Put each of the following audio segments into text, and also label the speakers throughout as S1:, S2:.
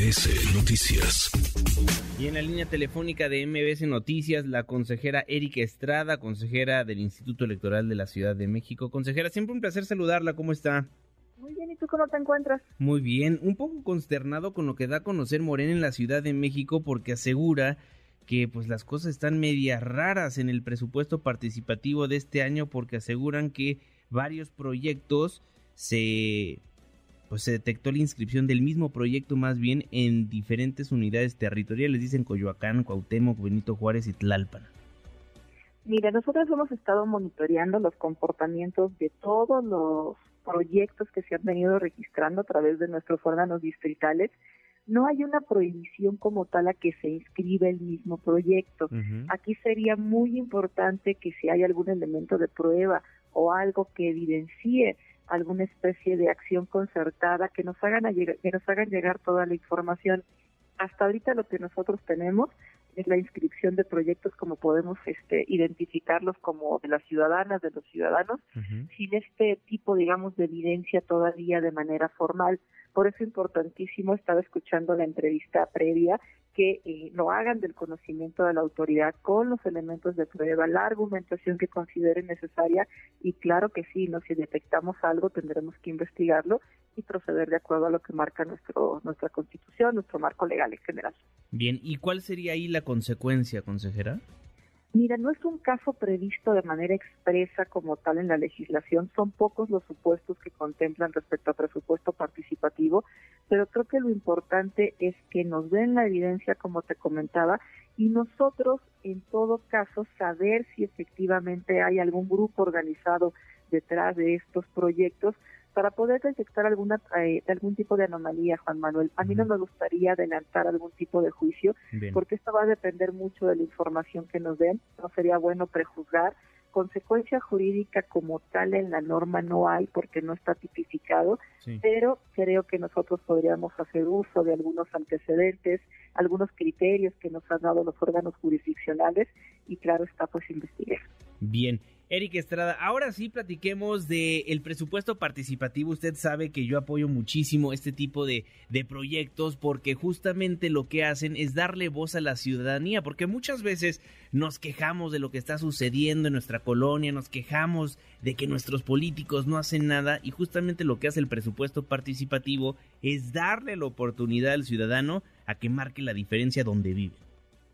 S1: MBS Noticias.
S2: Y en la línea telefónica de MBS Noticias, la consejera Erika Estrada, consejera del Instituto Electoral de la Ciudad de México. Consejera, siempre un placer saludarla. ¿Cómo está?
S3: Muy bien, ¿y tú cómo te encuentras?
S2: Muy bien, un poco consternado con lo que da a conocer Morena en la Ciudad de México porque asegura que pues las cosas están medias raras en el presupuesto participativo de este año porque aseguran que varios proyectos se pues se detectó la inscripción del mismo proyecto más bien en diferentes unidades territoriales, dicen Coyoacán, Cuauhtémoc, Benito Juárez y Tlalpan.
S3: Mira, nosotros hemos estado monitoreando los comportamientos de todos los proyectos que se han venido registrando a través de nuestros órganos distritales. No hay una prohibición como tal a que se inscriba el mismo proyecto. Aquí sería muy importante que si hay algún elemento de prueba o algo que evidencie alguna especie de acción concertada que nos hagan que nos hagan llegar toda la información. Hasta ahorita lo que nosotros tenemos es la inscripción de proyectos como podemos este, identificarlos como de las ciudadanas, de los ciudadanos, sin este tipo, digamos, de evidencia todavía de manera formal. Por eso es importantísimo, estaba escuchando la entrevista previa que eh, lo hagan del conocimiento de la autoridad con los elementos de prueba, la argumentación que consideren necesaria y claro que sí, no si detectamos algo tendremos que investigarlo y proceder de acuerdo a lo que marca nuestro nuestra Constitución, nuestro marco legal en general.
S2: Bien, ¿y cuál sería ahí la consecuencia, consejera?
S3: Mira, no es un caso previsto de manera expresa como tal en la legislación, son pocos los supuestos que contemplan respecto a presupuesto participativo, pero creo que lo importante es que nos den la evidencia, como te comentaba, y nosotros, en todo caso, saber si efectivamente hay algún grupo organizado detrás de estos proyectos para poder detectar alguna eh, algún tipo de anomalía, Juan Manuel. A mí no me gustaría adelantar algún tipo de juicio, porque esto va a depender mucho de la información que nos den. No sería bueno prejuzgar. Consecuencia jurídica como tal en la norma no hay porque no está tipificado, pero creo que nosotros podríamos hacer uso de algunos antecedentes, algunos criterios que nos han dado los órganos jurisdiccionales y claro está pues investigar.
S2: Bien, Eric Estrada, ahora sí platiquemos del el presupuesto participativo. Usted sabe que yo apoyo muchísimo este tipo de proyectos porque justamente lo que hacen es darle voz a la ciudadanía, porque muchas veces nos quejamos de lo que está sucediendo en nuestra colonia, nos quejamos de que nuestros políticos no hacen nada y justamente lo que hace el presupuesto participativo es darle la oportunidad al ciudadano a que marque la diferencia donde vive.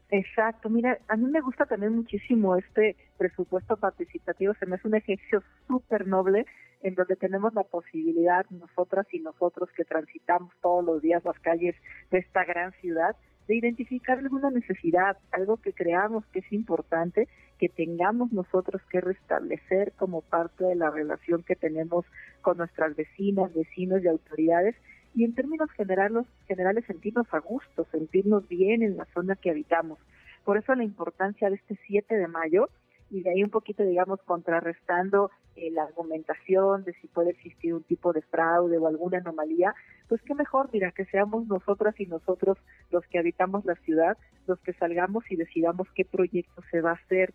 S3: Exacto, mira, a mí me gusta también muchísimo este presupuesto participativo, se me hace un ejercicio súper noble en donde tenemos la posibilidad, nosotras y nosotros que transitamos todos los días las calles de esta gran ciudad, de identificar alguna necesidad, algo que creamos que es importante, que tengamos nosotros que restablecer como parte de la relación que tenemos con nuestras vecinas, vecinos y autoridades y en términos generales, generales sentirnos a gusto, sentirnos bien en la zona que habitamos. Por eso la importancia de este 7 de mayo y de ahí un poquito, digamos, contrarrestando eh, la argumentación de si puede existir un tipo de fraude o alguna anomalía, pues qué mejor, mira, que seamos nosotras y nosotros los que habitamos la ciudad, los que salgamos y decidamos qué proyecto se va a hacer,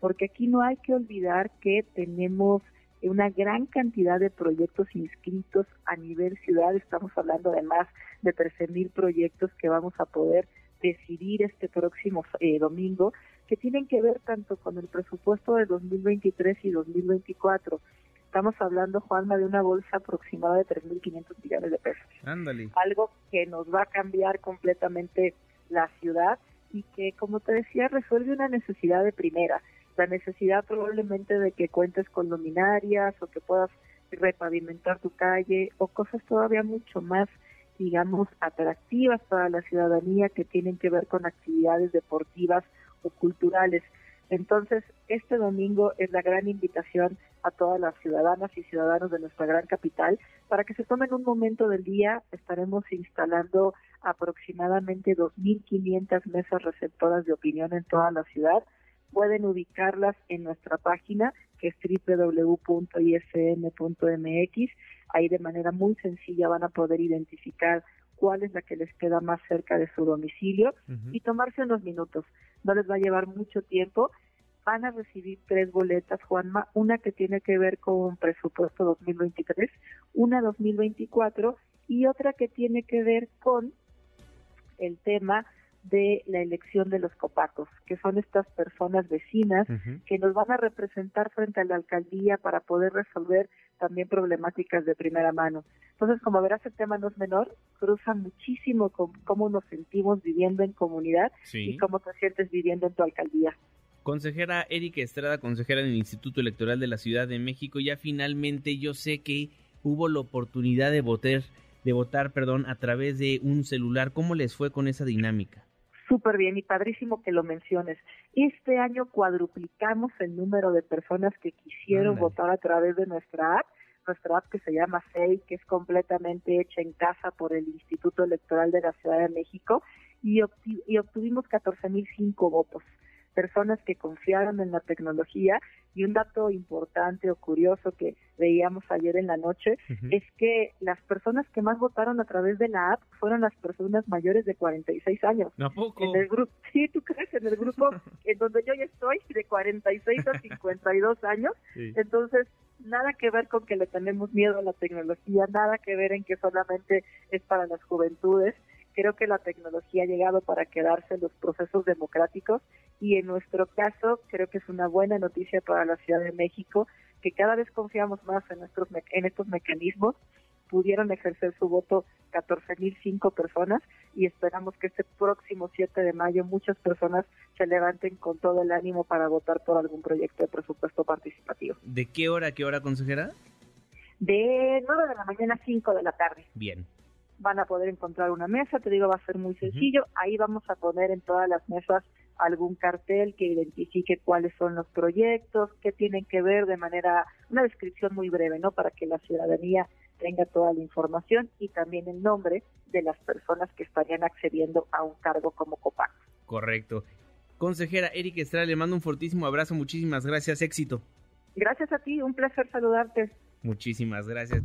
S3: porque aquí no hay que olvidar que tenemos una gran cantidad de proyectos inscritos a nivel ciudad. Estamos hablando de más de 13 mil proyectos que vamos a poder decidir este próximo eh, domingo, que tienen que ver tanto con el presupuesto de 2023 y 2024. Estamos hablando, Juanma, de una bolsa aproximada de 3.500 millones de pesos.
S2: Ándale.
S3: Algo que nos va a cambiar completamente la ciudad y que, como te decía, resuelve una necesidad de primera la necesidad probablemente de que cuentes con luminarias o que puedas repavimentar tu calle o cosas todavía mucho más digamos atractivas para la ciudadanía que tienen que ver con actividades deportivas o culturales. Entonces, este domingo es la gran invitación a todas las ciudadanas y ciudadanos de nuestra gran capital para que se tomen un momento del día. Estaremos instalando aproximadamente 2.500 mesas receptoras de opinión en toda la ciudad pueden ubicarlas en nuestra página que es www.ism.mx. Ahí de manera muy sencilla van a poder identificar cuál es la que les queda más cerca de su domicilio y tomarse unos minutos. No les va a llevar mucho tiempo. Van a recibir tres boletas, Juanma, una que tiene que ver con presupuesto 2023, una 2024 y otra que tiene que ver con el tema de la elección de los copacos, que son estas personas vecinas que nos van a representar frente a la alcaldía para poder resolver también problemáticas de primera mano. Entonces, como verás, el tema no es menor, cruza muchísimo con cómo nos sentimos viviendo en comunidad y cómo te sientes viviendo en tu alcaldía.
S2: Consejera Erika Estrada, consejera del Instituto Electoral de la Ciudad de México, ya finalmente yo sé que hubo la oportunidad de votar, de votar, perdón, a través de un celular. ¿Cómo les fue con esa dinámica?
S3: Súper bien y padrísimo que lo menciones. Este año cuadruplicamos el número de personas que quisieron votar a través de nuestra app, nuestra app que se llama SEI, que es completamente hecha en casa por el Instituto Electoral de la Ciudad de México, y, y obtuvimos 14.005 votos personas que confiaron en la tecnología y un dato importante o curioso que veíamos ayer en la noche es que las personas que más votaron a través de la app fueron las personas mayores de 46 años.
S2: ¿A poco?
S3: En el grupo, sí, tú crees, en el grupo en donde yo ya estoy, de 46 a 52 años. Entonces, nada que ver con que le tenemos miedo a la tecnología, nada que ver en que solamente es para las juventudes. Creo que la tecnología ha llegado para quedarse en los procesos democráticos y en nuestro caso creo que es una buena noticia para la Ciudad de México que cada vez confiamos más en, nuestros, en estos mecanismos. Pudieron ejercer su voto 14.005 personas y esperamos que este próximo 7 de mayo muchas personas se levanten con todo el ánimo para votar por algún proyecto de presupuesto participativo.
S2: ¿De qué hora a qué hora, consejera?
S3: De 9 de la mañana a 5 de la tarde.
S2: Bien
S3: van a poder encontrar una mesa, te digo, va a ser muy sencillo. Ahí vamos a poner en todas las mesas algún cartel que identifique cuáles son los proyectos, qué tienen que ver de manera, una descripción muy breve, ¿no? Para que la ciudadanía tenga toda la información y también el nombre de las personas que estarían accediendo a un cargo como COPAC.
S2: Correcto. Consejera Erika Estrada, le mando un fortísimo abrazo, muchísimas gracias, éxito.
S3: Gracias a ti, un placer saludarte.
S2: Muchísimas gracias